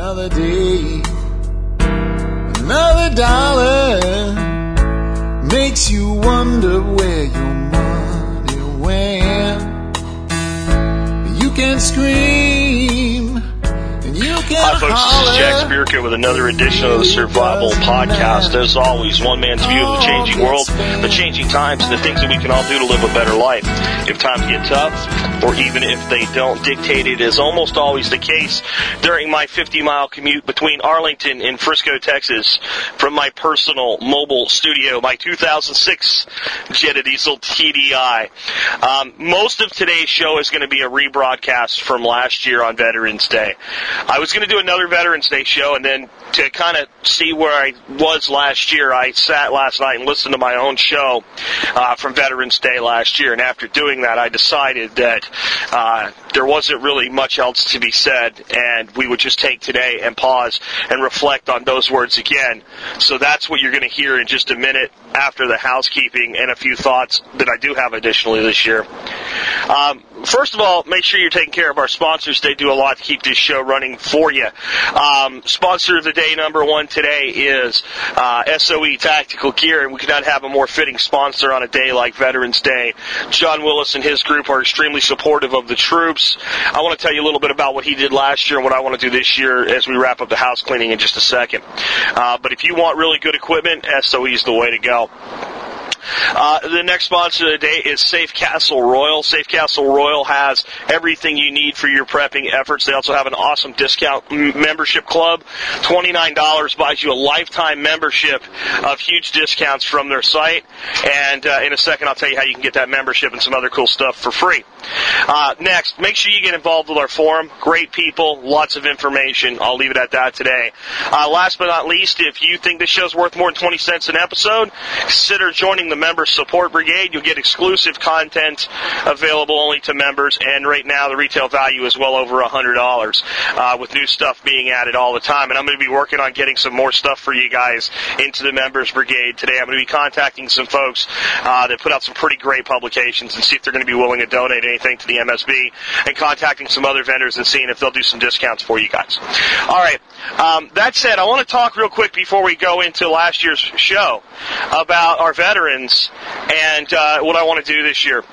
Another day, another dollar makes you wonder where Spirko with another edition of the Survival Podcast. As always, one man's view of the changing world, the changing times, and the things that we can all do to live a better life. If times get tough, or even if they don't, dictated is almost always the case during my 50 mile commute between Arlington and Frisco, Texas, from my personal mobile studio, my 2006 Jetta Diesel TDI. Um, most of today's show is going to be a rebroadcast from last year on Veterans Day. I was going to do another Veterans Day show, and then to kind of see where I was last year, I sat last night and listened to my own show uh, from Veterans Day last year. And after doing that, I decided that uh, there wasn't really much else to be said, and we would just take today and pause and reflect on those words again. So that's what you're going to hear in just a minute after the housekeeping and a few thoughts that I do have additionally this year. Um, first of all, make sure you're taking care of our sponsors. They do a lot to keep this show running for you. Um, sponsor of the day number one today is uh, SOE Tactical Gear, and we could not have a more fitting sponsor on a day like Veterans Day. John Willis and his group are extremely supportive of the troops. I want to tell you a little bit about what he did last year and what I want to do this year as we wrap up the house cleaning in just a second. Uh, but if you want really good equipment, SOE is the way to go. Uh, the next sponsor of the day is Safe Castle Royal. Safe Castle Royal has everything you need for your prepping efforts. They also have an awesome discount membership club. $29 buys you a lifetime membership of huge discounts from their site. And uh, in a second, I'll tell you how you can get that membership and some other cool stuff for free. Uh, next, make sure you get involved with our forum. Great people, lots of information. I'll leave it at that today. Uh, last but not least, if you think this show's worth more than 20 cents an episode, consider joining the Member Support Brigade. You'll get exclusive content available only to members, and right now the retail value is well over $100 uh, with new stuff being added all the time. And I'm going to be working on getting some more stuff for you guys into the Members Brigade today. I'm going to be contacting some folks uh, that put out some pretty great publications and see if they're going to be willing to donate anything to the MSB, and contacting some other vendors and seeing if they'll do some discounts for you guys. All right. Um, that said, I want to talk real quick before we go into last year's show about our veterans and uh, what I want to do this year.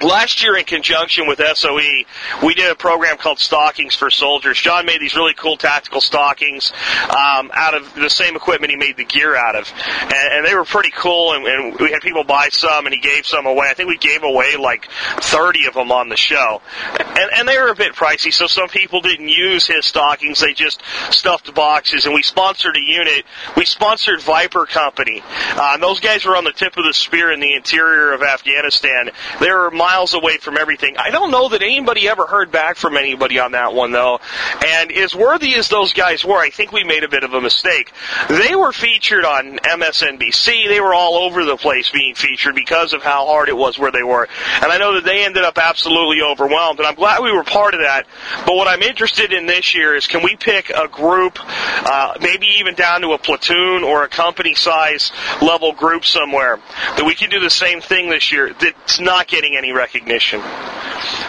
Last year, in conjunction with SOE, we did a program called Stockings for Soldiers. John made these really cool tactical stockings um, out of the same equipment he made the gear out of, and, and they were pretty cool. And, and we had people buy some, and he gave some away. I think we gave away like 30 of them on the show, and, and they were a bit pricey. So some people didn't use his stockings; they just stuffed boxes. And we sponsored a unit. We sponsored Viper Company. Uh, and those guys were on the tip of the spear in the interior of Afghanistan. They were miles away from everything. I don't know that anybody ever heard back from anybody on that one though. And as worthy as those guys were, I think we made a bit of a mistake. They were featured on MSNBC. They were all over the place being featured because of how hard it was where they were. And I know that they ended up absolutely overwhelmed. And I'm glad we were part of that. But what I'm interested in this year is can we pick a group, uh, maybe even down to a platoon or a company size level group somewhere that we can do the same thing this year that's not getting any recognition.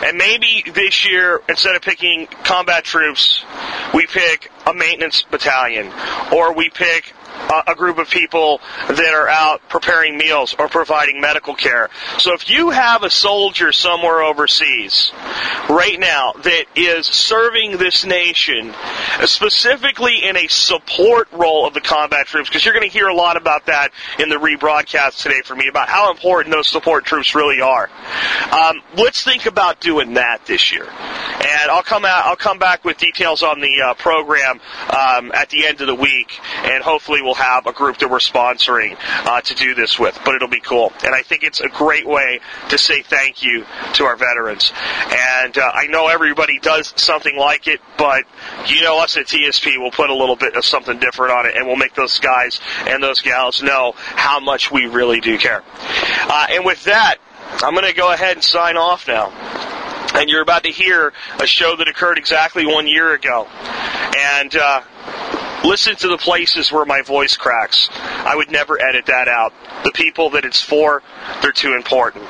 And maybe this year, instead of picking combat troops, we pick a maintenance battalion, or we pick a, a group of people that are out preparing meals or providing medical care. So if you have a soldier somewhere overseas right now that is serving this nation, specifically in a support role of the combat troops, because you're going to hear a lot about that in the rebroadcast today for me about how important those support troops really are. Um, let's think about doing that this year, and I'll come out. I'll come back with details on the uh, program um, at the end of the week, and hopefully we'll have a group that we're sponsoring uh, to do this with. But it'll be cool, and I think it's a great way to say thank you to our veterans. And uh, I know everybody does something like it, but you know us at TSP will put a little bit of something different on it, and we'll make those guys and those gals know how much we really do care. Uh, and with that, I'm going to go ahead and sign off now. And you're about to hear a show that occurred exactly one year ago. And uh, listen to the places where my voice cracks. I would never edit that out. The people that it's for, they're too important.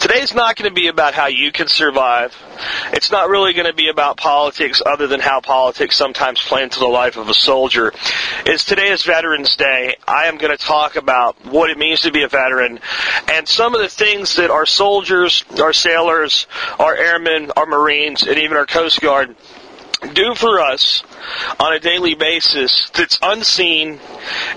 Today's not going to be about how you can survive. It's not really going to be about politics other than how politics sometimes play into the life of a soldier. Is today is Veterans Day. I am going to talk about what it means to be a veteran and some of the things that our soldiers, our sailors, our airmen, our Marines, and even our Coast Guard do for us on a daily basis that's unseen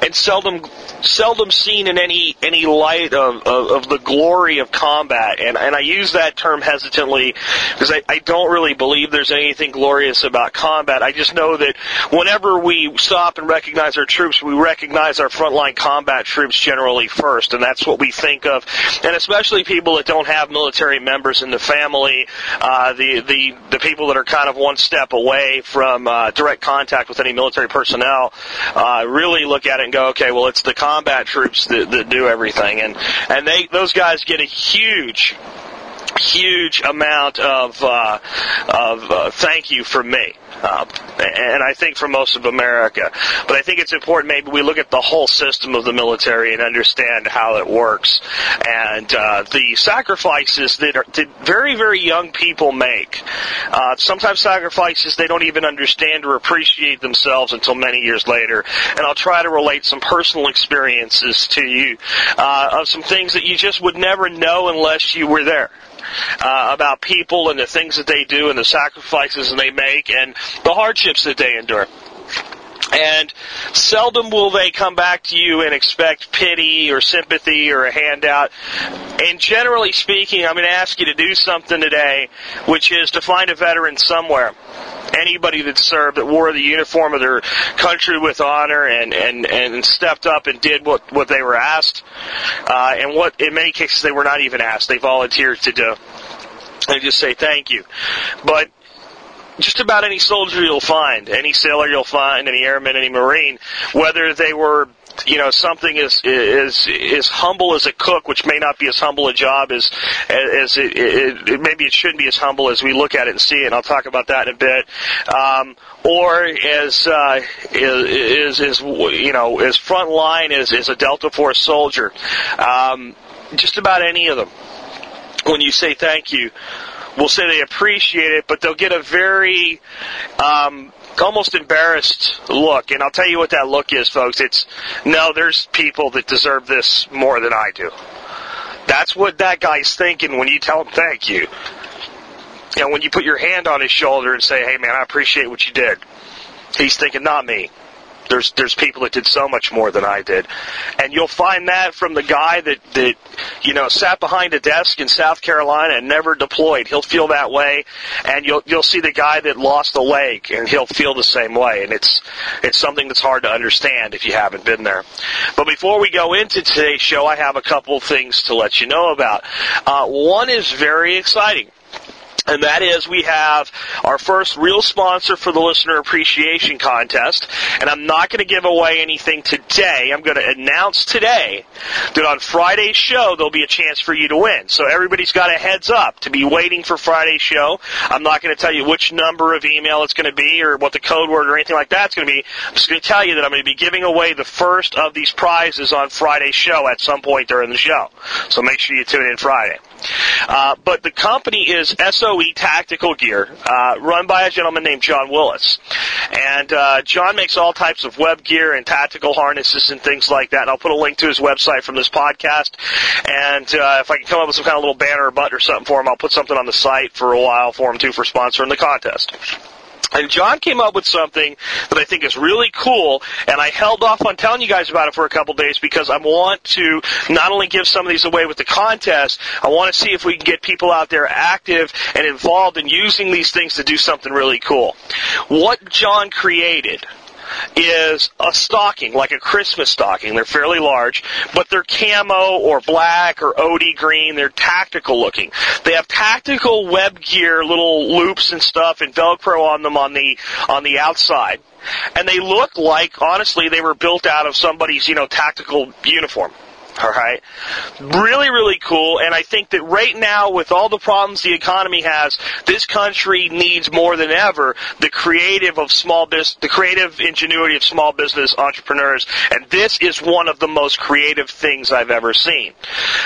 and seldom seldom seen in any any light of, of, of the glory of combat. And and I use that term hesitantly because I, I don't really believe there's anything glorious about combat. I just know that whenever we stop and recognize our troops, we recognize our frontline combat troops generally first, and that's what we think of. And especially people that don't have military members in the family, uh, the the the people that are kind of one step away from uh, direct contact with any military personnel, uh, really look at it and go, okay, well, it's the combat troops that, that do everything, and and they those guys get a huge huge amount of uh, of uh, thank you from me. Uh, and I think for most of America. But I think it's important maybe we look at the whole system of the military and understand how it works and uh, the sacrifices that, are, that very, very young people make. Uh, sometimes sacrifices they don't even understand or appreciate themselves until many years later. And I'll try to relate some personal experiences to you uh, of some things that you just would never know unless you were there uh, about people and the things that they do and the sacrifices that they make and the hardships that they endure. And seldom will they come back to you and expect pity or sympathy or a handout. And generally speaking, I'm going to ask you to do something today, which is to find a veteran somewhere anybody that served that wore the uniform of their country with honor and and and stepped up and did what what they were asked, uh, and what in many cases they were not even asked. They volunteered to do. And just say thank you, but just about any soldier you'll find, any sailor you'll find, any airman, any marine, whether they were you know something as as as humble as a cook, which may not be as humble a job as as it, it, it, maybe it shouldn't be as humble as we look at it and see it. And I'll talk about that in a bit. Um, or as uh, is, is you know as front line as as a Delta Force soldier. Um, just about any of them. When you say thank you, will say they appreciate it, but they'll get a very um, almost embarrassed look. And I'll tell you what that look is, folks. It's no, there's people that deserve this more than I do. That's what that guy's thinking when you tell him thank you. Know, when you put your hand on his shoulder and say, hey man, I appreciate what you did. He's thinking, not me. There's there's people that did so much more than I did, and you'll find that from the guy that that you know sat behind a desk in South Carolina and never deployed. He'll feel that way, and you'll you'll see the guy that lost a leg and he'll feel the same way. And it's it's something that's hard to understand if you haven't been there. But before we go into today's show, I have a couple things to let you know about. Uh, one is very exciting. And that is we have our first real sponsor for the listener appreciation contest. And I'm not going to give away anything today. I'm going to announce today that on Friday's show there'll be a chance for you to win. So everybody's got a heads up to be waiting for Friday's show. I'm not going to tell you which number of email it's going to be or what the code word or anything like that's going to be. I'm just going to tell you that I'm going to be giving away the first of these prizes on Friday's show at some point during the show. So make sure you tune in Friday. Uh, but the company is SOE Tactical Gear, uh, run by a gentleman named John Willis. And uh, John makes all types of web gear and tactical harnesses and things like that. And I'll put a link to his website from this podcast. And uh, if I can come up with some kind of little banner or button or something for him, I'll put something on the site for a while for him too for sponsoring the contest. And John came up with something that I think is really cool, and I held off on telling you guys about it for a couple days because I want to not only give some of these away with the contest, I want to see if we can get people out there active and involved in using these things to do something really cool. What John created is a stocking, like a Christmas stocking. They're fairly large, but they're camo or black or OD green. They're tactical looking. They have tactical web gear, little loops and stuff, and Velcro on them on the on the outside. And they look like, honestly, they were built out of somebody's, you know, tactical uniform. All right. Really, really cool. And I think that right now, with all the problems the economy has, this country needs more than ever the creative of small business, the creative ingenuity of small business entrepreneurs. And this is one of the most creative things I've ever seen.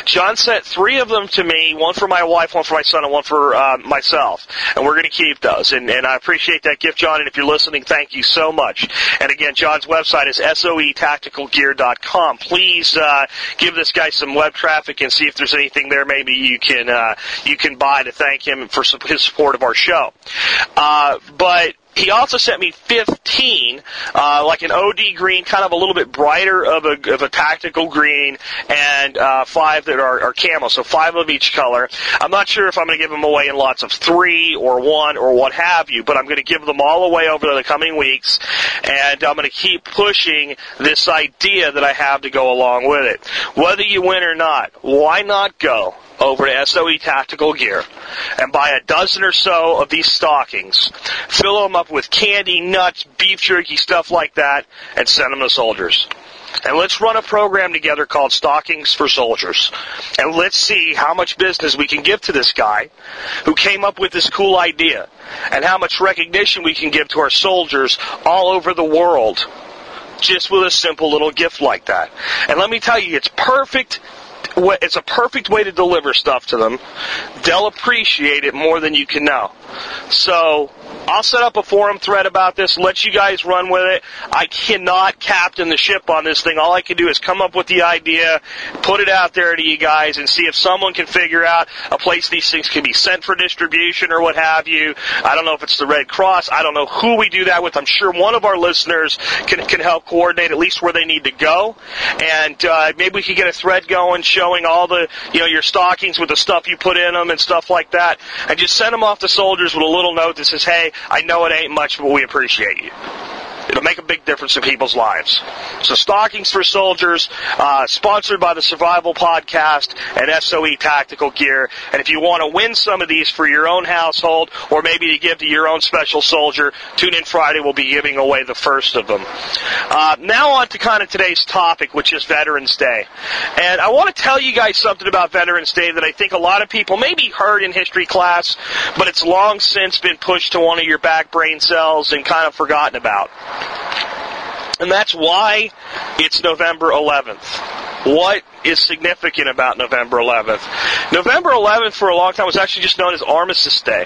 John sent three of them to me, one for my wife, one for my son, and one for uh, myself. And we're going to keep those. And, and I appreciate that gift, John. And if you're listening, thank you so much. And again, John's website is soetacticalgear.com. Please, uh, give this guy some web traffic and see if there's anything there maybe you can uh, you can buy to thank him for his support of our show. Uh, but he also sent me 15, uh, like an OD green, kind of a little bit brighter of a, of a tactical green, and uh, five that are, are camo, so five of each color. I'm not sure if I'm going to give them away in lots of three or one or what have you, but I'm going to give them all away over the coming weeks, and I'm going to keep pushing this idea that I have to go along with it. Whether you win or not, why not go? Over to SOE Tactical Gear and buy a dozen or so of these stockings, fill them up with candy, nuts, beef jerky, stuff like that, and send them to soldiers. And let's run a program together called Stockings for Soldiers. And let's see how much business we can give to this guy who came up with this cool idea and how much recognition we can give to our soldiers all over the world just with a simple little gift like that. And let me tell you, it's perfect it's a perfect way to deliver stuff to them. They'll appreciate it more than you can know. So I'll set up a forum thread about this, let you guys run with it. I cannot captain the ship on this thing. All I can do is come up with the idea, put it out there to you guys, and see if someone can figure out a place these things can be sent for distribution or what have you. I don't know if it's the Red Cross. I don't know who we do that with. I'm sure one of our listeners can, can help coordinate at least where they need to go. And uh, maybe we could get a thread going showing all the, you know, your stockings with the stuff you put in them and stuff like that. And just send them off to soldiers with a little note that says, hey, I know it ain't much, but we appreciate you. It'll make a big difference in people's lives. So, Stockings for Soldiers, uh, sponsored by the Survival Podcast and SOE Tactical Gear. And if you want to win some of these for your own household or maybe to give to your own special soldier, tune in Friday. We'll be giving away the first of them. Uh, now, on to kind of today's topic, which is Veterans Day. And I want to tell you guys something about Veterans Day that I think a lot of people maybe heard in history class, but it's long since been pushed to one of your back brain cells and kind of forgotten about. And that's why it's November 11th. What is significant about November 11th? November 11th for a long time was actually just known as Armistice Day.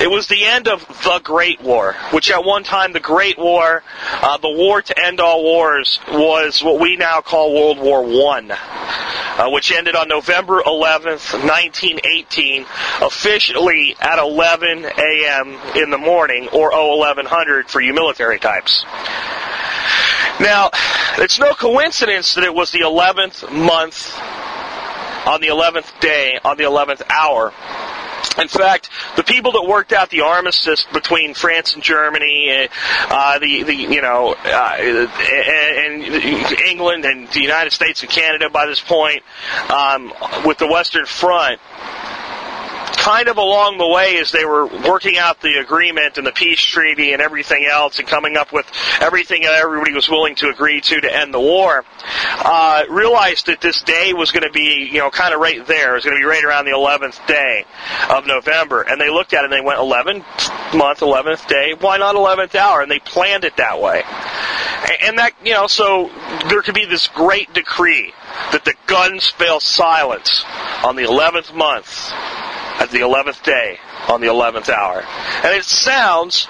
It was the end of the Great War, which at one time, the Great War, uh, the war to end all wars, was what we now call World War One, uh, which ended on November 11th, 1918, officially at 11 a.m. in the morning, or 1100 for you military types. Now, it's no coincidence that it was the 11th month on the 11th day, on the 11th hour in fact, the people that worked out the armistice between France and Germany, uh, the the you know, uh, and, England and the United States and Canada by this point, um, with the Western Front, kind of along the way as they were working out the agreement and the peace treaty and everything else and coming up with everything that everybody was willing to agree to to end the war, uh, realized that this day was going to be, you know, kind of right there. It was going to be right around the 11th day of November. And they looked at it and they went, 11th month, 11th day, why not 11th hour? And they planned it that way. And that, you know, so there could be this great decree that the guns fail silence on the 11th month at the 11th day on the 11th hour. And it sounds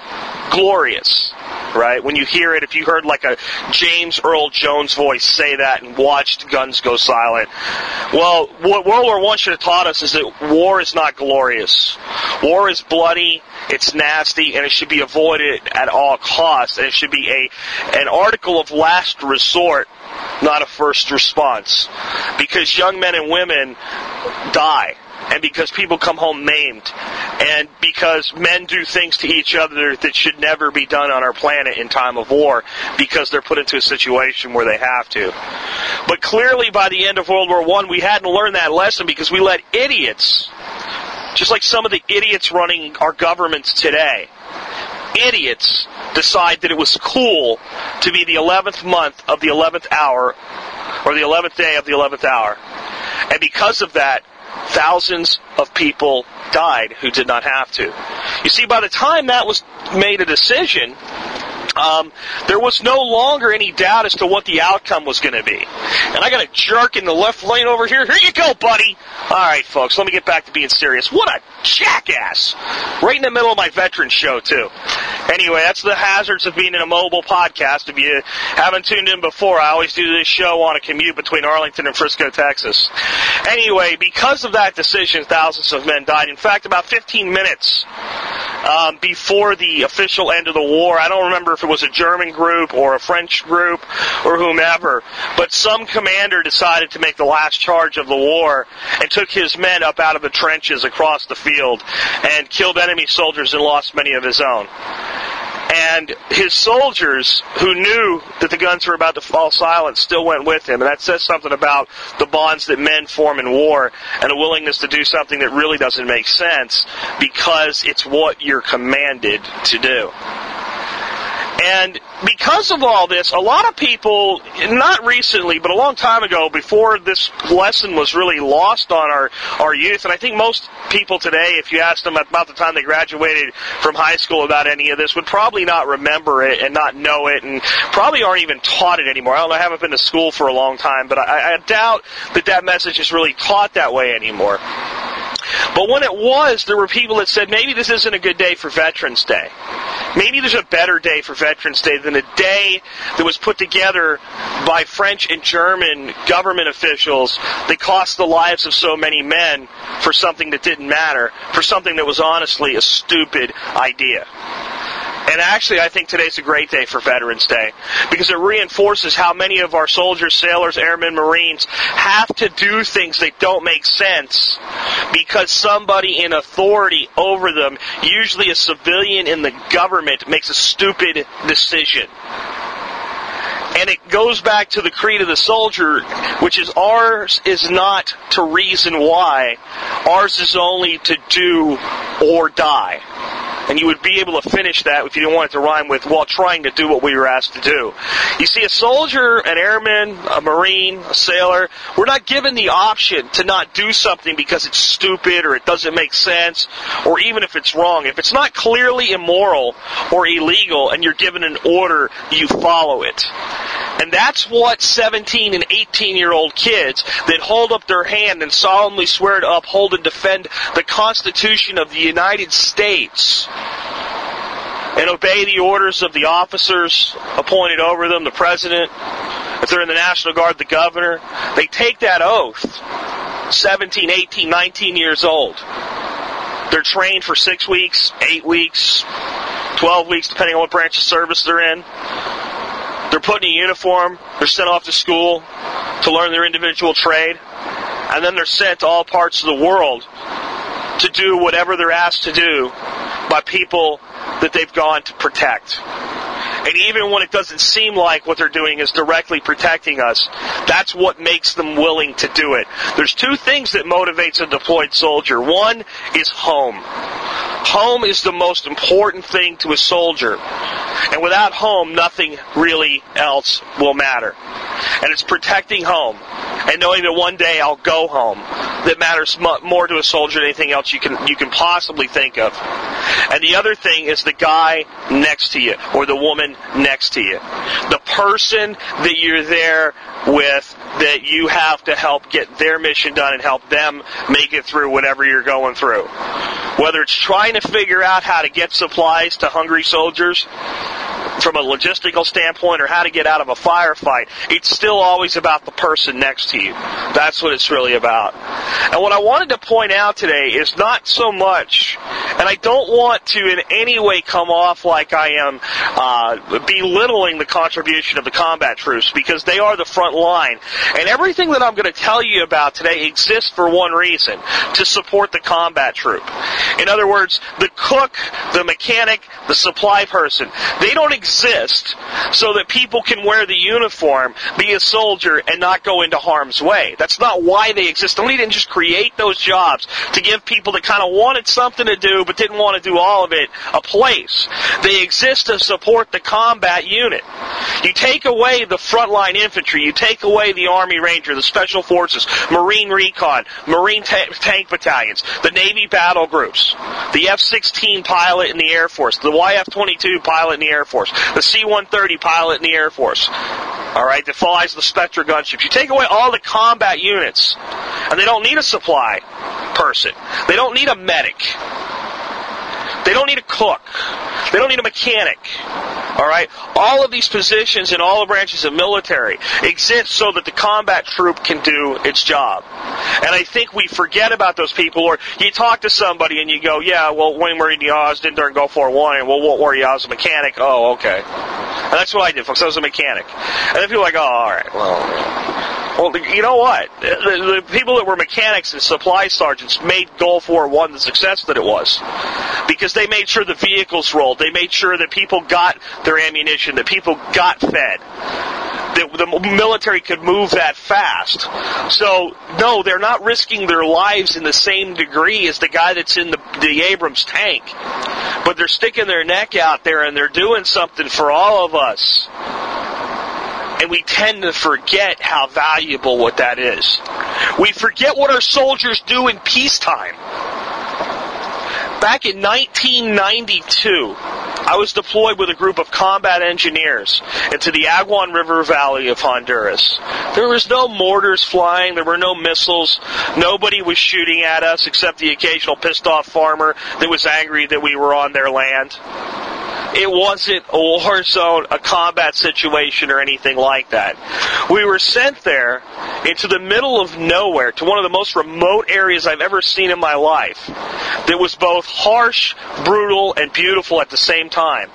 glorious, right? When you hear it, if you heard like a James Earl Jones voice say that and watched guns go silent. Well, what World War I should have taught us is that war is not glorious. War is bloody, it's nasty, and it should be avoided at all costs. And it should be a an article of last resort not a first response. Because young men and women die and because people come home maimed, and because men do things to each other that should never be done on our planet in time of war, because they're put into a situation where they have to. But clearly, by the end of World War One, we hadn't learned that lesson because we let idiots, just like some of the idiots running our governments today, idiots decide that it was cool to be the 11th month of the 11th hour or the 11th day of the 11th hour. And because of that, thousands of people died who did not have to. You see, by the time that was made a decision, um, there was no longer any doubt as to what the outcome was going to be. And I got a jerk in the left lane over here. Here you go, buddy. All right, folks, let me get back to being serious. What a jackass! Right in the middle of my veteran show, too. Anyway, that's the hazards of being in a mobile podcast. If you haven't tuned in before, I always do this show on a commute between Arlington and Frisco, Texas. Anyway, because of that decision, thousands of men died. In fact, about 15 minutes um, before the official end of the war, I don't remember if it was a German group or a French group or whomever, but some commander decided to make the last charge of the war and took his men up out of the trenches across the field and killed enemy soldiers and lost many of his own. And his soldiers, who knew that the guns were about to fall silent, still went with him. And that says something about the bonds that men form in war and a willingness to do something that really doesn't make sense because it's what you're commanded to do. And because of all this, a lot of people, not recently, but a long time ago, before this lesson was really lost on our, our youth, and I think most people today, if you asked them about the time they graduated from high school about any of this, would probably not remember it and not know it, and probably aren't even taught it anymore. I don't know, I haven't been to school for a long time, but I, I doubt that that message is really taught that way anymore. But when it was, there were people that said maybe this isn't a good day for Veterans Day. Maybe there's a better day for Veterans Day than a day that was put together by French and German government officials that cost the lives of so many men for something that didn't matter, for something that was honestly a stupid idea. And actually, I think today's a great day for Veterans Day because it reinforces how many of our soldiers, sailors, airmen, Marines have to do things that don't make sense because somebody in authority over them, usually a civilian in the government, makes a stupid decision. And it goes back to the creed of the soldier, which is ours is not to reason why. Ours is only to do or die and you would be able to finish that if you didn't want it to rhyme with while trying to do what we were asked to do. You see, a soldier, an airman, a marine, a sailor, we're not given the option to not do something because it's stupid or it doesn't make sense or even if it's wrong. If it's not clearly immoral or illegal and you're given an order, you follow it. And that's what 17 and 18 year old kids that hold up their hand and solemnly swear to uphold and defend the Constitution of the United States and obey the orders of the officers appointed over them, the president, if they're in the National Guard, the governor. They take that oath, 17, 18, 19 years old. They're trained for six weeks, eight weeks, 12 weeks, depending on what branch of service they're in. They're put in a uniform, they're sent off to school to learn their individual trade, and then they're sent to all parts of the world to do whatever they're asked to do by people that they've gone to protect. And even when it doesn't seem like what they're doing is directly protecting us, that's what makes them willing to do it. There's two things that motivates a deployed soldier. One is home. Home is the most important thing to a soldier. And without home, nothing really else will matter. And it's protecting home and knowing that one day I'll go home that matters more to a soldier than anything else you can you can possibly think of. And the other thing is the guy next to you or the woman next to you. The person that you're there with that you have to help get their mission done and help them make it through whatever you're going through. Whether it's trying to figure out how to get supplies to hungry soldiers from a logistical standpoint or how to get out of a firefight, it's still always about the person next to you. That's what it's really about. And what I wanted to point out today is not so much, and I don't want to in any way come off like I am uh, belittling the contribution of the combat troops because they are the front line. And everything that I'm going to tell you about today exists for one reason to support the combat troop. In other words, the cook, the mechanic, the supply person, they don't exist so that people can wear the uniform, be a soldier, and not go into harm's way. That's not why they exist. Somebody didn't just create those jobs to give people that kind of wanted something to do but didn't want to do all of it a place. They exist to support the combat unit. You take away the frontline infantry, you take away the Army Ranger, the Special Forces, Marine Recon, Marine ta- Tank Battalions, the Navy battle groups, the F-16 pilot in the Air Force, the YF-22 pilot in the Air Force, the C-130 pilot in the Air Force, all right, that flies the Spectre gunships. You take away all the combat units, and they don't need a supply person. They don't need a medic. They don't need a cook. They don't need a mechanic. All right? All of these positions in all the branches of military exist so that the combat troop can do its job. And I think we forget about those people, or you talk to somebody and you go, yeah, well, Wayne Murray Diaz didn't during Gulf War One, and well, what were you? I was a mechanic. Oh, okay. And that's what I did, folks. I was a mechanic. And then people are like, oh, all right, well. Well, you know what? The, the, people that were mechanics and supply sergeants made Gulf War One the success that it was, because they made sure the vehicles rolled. They made sure that people got their ammunition, that people got fed, that the military could move that fast. So, no, they're not risking their lives in the same degree as the guy that's in the, the Abrams tank, but they're sticking their neck out there and they're doing something for all of us and we tend to forget how valuable what that is. We forget what our soldiers do in peacetime. Back in 1992, I was deployed with a group of combat engineers into the Aguan River Valley of Honduras. There was no mortars flying, there were no missiles, nobody was shooting at us except the occasional pissed off farmer that was angry that we were on their land. It wasn't a war zone, a combat situation, or anything like that. We were sent there into the middle of nowhere to one of the most remote areas I've ever seen in my life that was both harsh, brutal, and beautiful at the same time.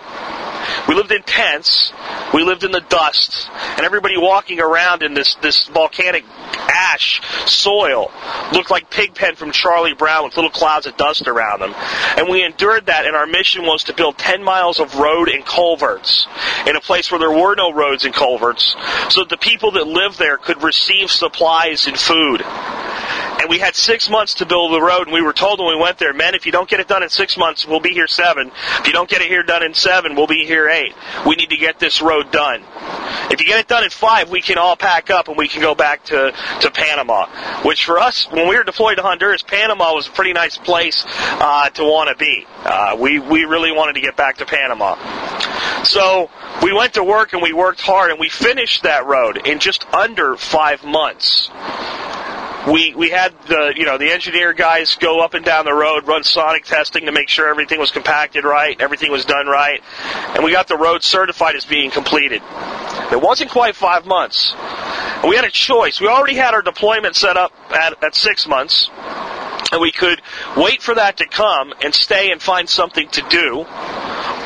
We lived in tents. We lived in the dust, and everybody walking around in this this volcanic ash soil looked like Pigpen from Charlie Brown with little clouds of dust around them. And we endured that, and our mission was to build 10 miles of road and culverts in a place where there were no roads and culverts, so that the people that lived there could receive supplies and food. And we had six months to build the road, and we were told when we went there, men, if you don't get it done in six months, we'll be here seven. If you don't get it here done in seven, we'll be here eight. We need to get this road done. If you get it done in five, we can all pack up and we can go back to, to Panama. Which for us, when we were deployed to Honduras, Panama was a pretty nice place uh, to want to be. Uh, we we really wanted to get back to Panama. So we went to work and we worked hard and we finished that road in just under five months we we had the you know the engineer guys go up and down the road, run sonic testing to make sure everything was compacted right, everything was done right, and we got the road certified as being completed. It wasn't quite five months. We had a choice. We already had our deployment set up at, at six months, and we could wait for that to come and stay and find something to do,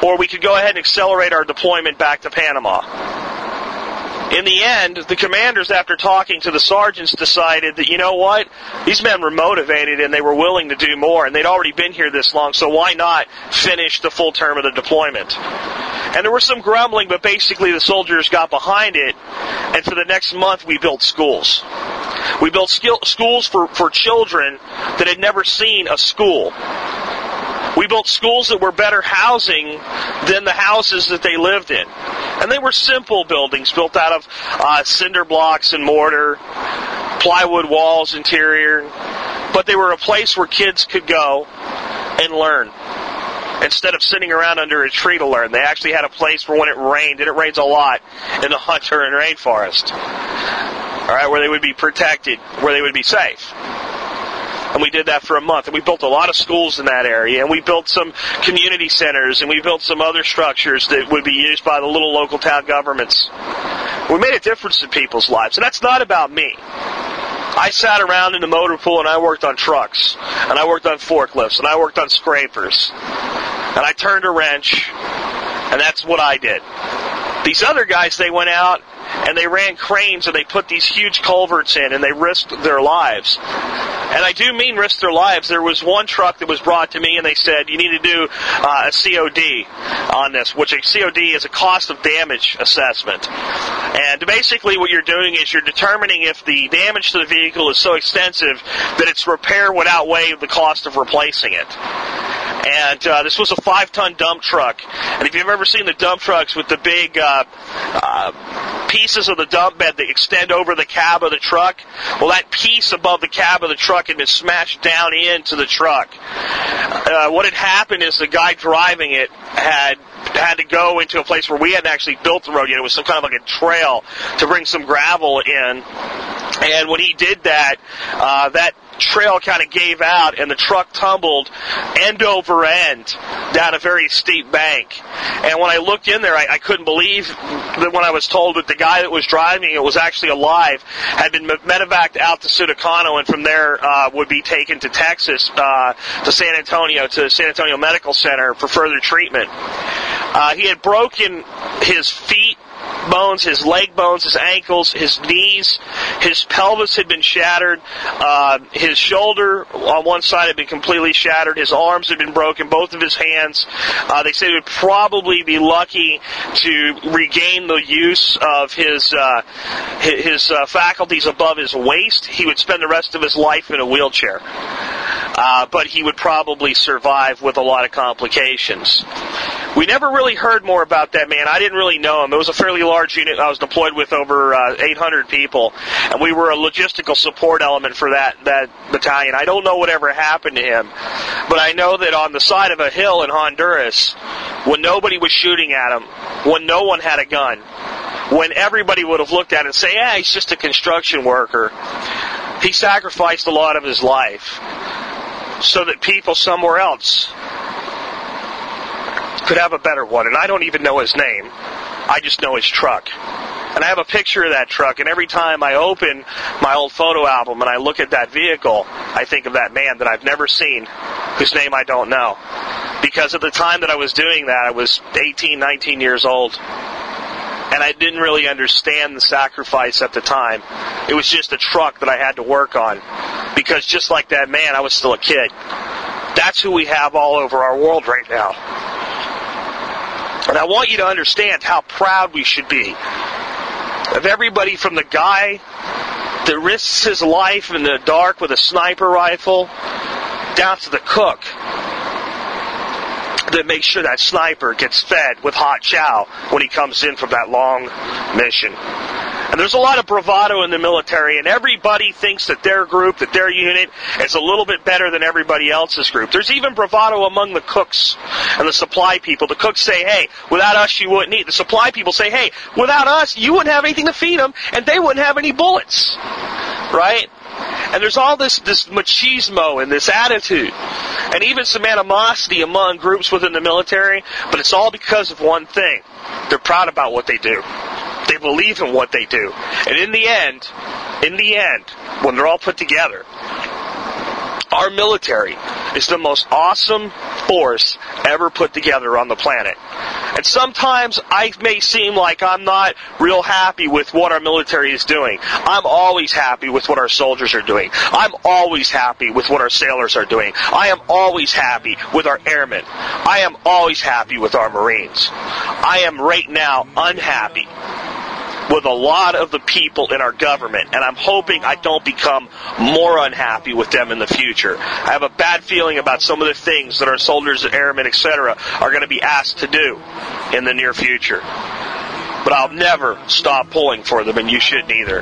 or we could go ahead and accelerate our deployment back to Panama. In the end, the commanders, after talking to the sergeants, decided that, you know what? These men were motivated and they were willing to do more, and they'd already been here this long, so why not finish the full term of the deployment? And there was some grumbling, but basically the soldiers got behind it, and for the next month we built schools. We built skill- schools for, for children that had never seen a school. We built schools that were better housing than the houses that they lived in. And they were simple buildings built out of uh, cinder blocks and mortar, plywood walls interior, but they were a place where kids could go and learn instead of sitting around under a tree to learn. They actually had a place for when it rained, and it rains a lot in the Honduran rainforest. All right, where they would be protected, where they would be safe and we did that for a month. And we built a lot of schools in that area, and we built some community centers, and we built some other structures that would be used by the little local town governments. We made a difference in people's lives, and that's not about me. I sat around in the motor pool and I worked on trucks, and I worked on forklifts, and I worked on scrapers, and I turned a wrench, and that's what I did. These other guys, they went out and they ran cranes and they put these huge culverts in and they risked their lives. And I do mean risk their lives. There was one truck that was brought to me and they said, you need to do uh, a COD on this, which a COD is a cost of damage assessment. And basically what you're doing is you're determining if the damage to the vehicle is so extensive that its repair would outweigh the cost of replacing it. And uh, this was a five-ton dump truck. And if you've ever seen the dump trucks with the big uh, uh, pieces of the dump bed that extend over the cab of the truck, well, that piece above the cab of the truck had been smashed down into the truck. Uh, what had happened is the guy driving it had had to go into a place where we hadn't actually built the road yet. It was some kind of like a trail to bring some gravel in. And when he did that, uh, that trail kind of gave out and the truck tumbled end over end down a very steep bank. And when I looked in there, I, I couldn't believe that when I was told that the guy that was driving it was actually alive, had been medevaced out to Soto Cano and from there uh, would be taken to Texas, uh, to San Antonio, to San Antonio Medical Center for further treatment. Uh, he had broken his feet bones, his leg bones, his ankles, his knees, his pelvis had been shattered, uh, his shoulder on one side had been completely shattered, his arms had been broken, both of his hands. Uh, they said he would probably be lucky to regain the use of his uh, his uh, faculties above his waist. He would spend the rest of his life in a wheelchair. Uh, but he would probably survive with a lot of complications. We never really heard more about that man. I didn't really know him. It was a fairly large unit. I was deployed with over uh, 800 people, and we were a logistical support element for that that battalion. I don't know whatever happened to him, but I know that on the side of a hill in Honduras, when nobody was shooting at him, when no one had a gun, when everybody would have looked at it and say, "Yeah, he's just a construction worker," he sacrificed a lot of his life so that people somewhere else could have a better one. And I don't even know his name. I just know his truck. And I have a picture of that truck, and every time I open my old photo album and I look at that vehicle, I think of that man that I've never seen, whose name I don't know. Because at the time that I was doing that, I was 18, 19 years old. And I didn't really understand the sacrifice at the time. It was just a truck that I had to work on. Because just like that man, I was still a kid. That's who we have all over our world right now. And I want you to understand how proud we should be of everybody from the guy that risks his life in the dark with a sniper rifle down to the cook that makes sure that sniper gets fed with hot chow when he comes in from that long mission. And there's a lot of bravado in the military, and everybody thinks that their group, that their unit, is a little bit better than everybody else's group. There's even bravado among the cooks and the supply people. The cooks say, hey, without us, you wouldn't eat. The supply people say, hey, without us, you wouldn't have anything to feed them, and they wouldn't have any bullets. Right? And there's all this, this machismo and this attitude, and even some animosity among groups within the military, but it's all because of one thing. They're proud about what they do. They believe in what they do. And in the end, in the end, when they're all put together, our military is the most awesome force ever put together on the planet. And sometimes I may seem like I'm not real happy with what our military is doing. I'm always happy with what our soldiers are doing. I'm always happy with what our sailors are doing. I am always happy with our airmen. I am always happy with our Marines. I am right now unhappy with a lot of the people in our government, and I'm hoping I don't become more unhappy with them in the future. I have a bad feeling about some of the things that our soldiers, and airmen, etc., are going to be asked to do in the near future. But I'll never stop pulling for them, and you shouldn't either.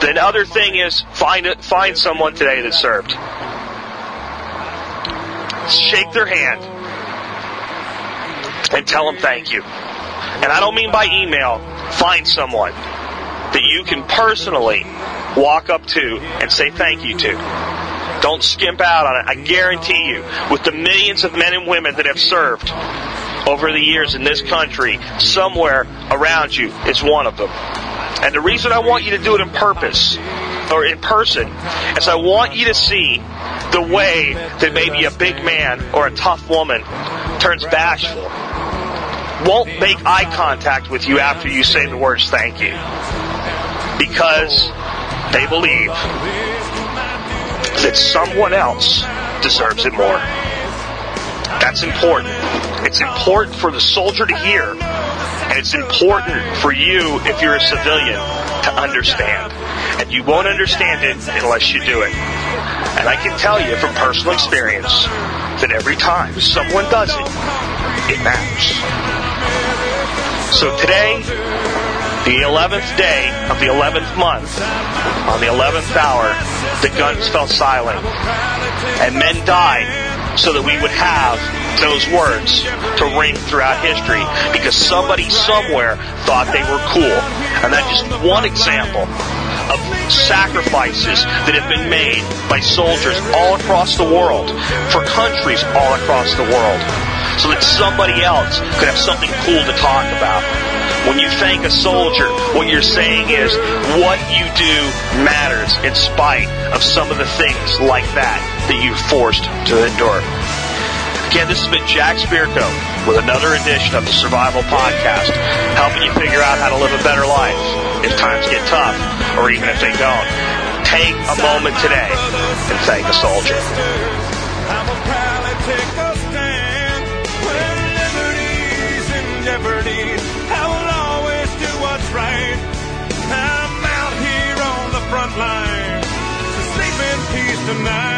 The other thing is find find someone today that served. Shake their hand and tell them thank you. And I don't mean by email. Find someone that you can personally walk up to and say thank you to. Don't skimp out on it. I guarantee you, with the millions of men and women that have served over the years in this country, somewhere around you is one of them. And the reason I want you to do it in purpose or in person is I want you to see the way that maybe a big man or a tough woman turns bashful won't make eye contact with you after you say the words thank you. Because they believe that someone else deserves it more. That's important. It's important for the soldier to hear, and it's important for you, if you're a civilian, to understand. And you won't understand it unless you do it. And I can tell you from personal experience that every time someone does it, it matters. So today, the 11th day of the 11th month, on the 11th hour, the guns fell silent. And men died so that we would have those words to ring throughout history because somebody somewhere thought they were cool. And that's just one example of sacrifices that have been made by soldiers all across the world, for countries all across the world, so that somebody else could have something cool to talk about. When you thank a soldier, what you're saying is what you do matters in spite of some of the things like that that you're forced to endure. Again, this has been Jack Spirko with another edition of the Survival Podcast, helping you figure out how to live a better life if times get tough or even if they don't. Take a moment today and thank a soldier. tonight.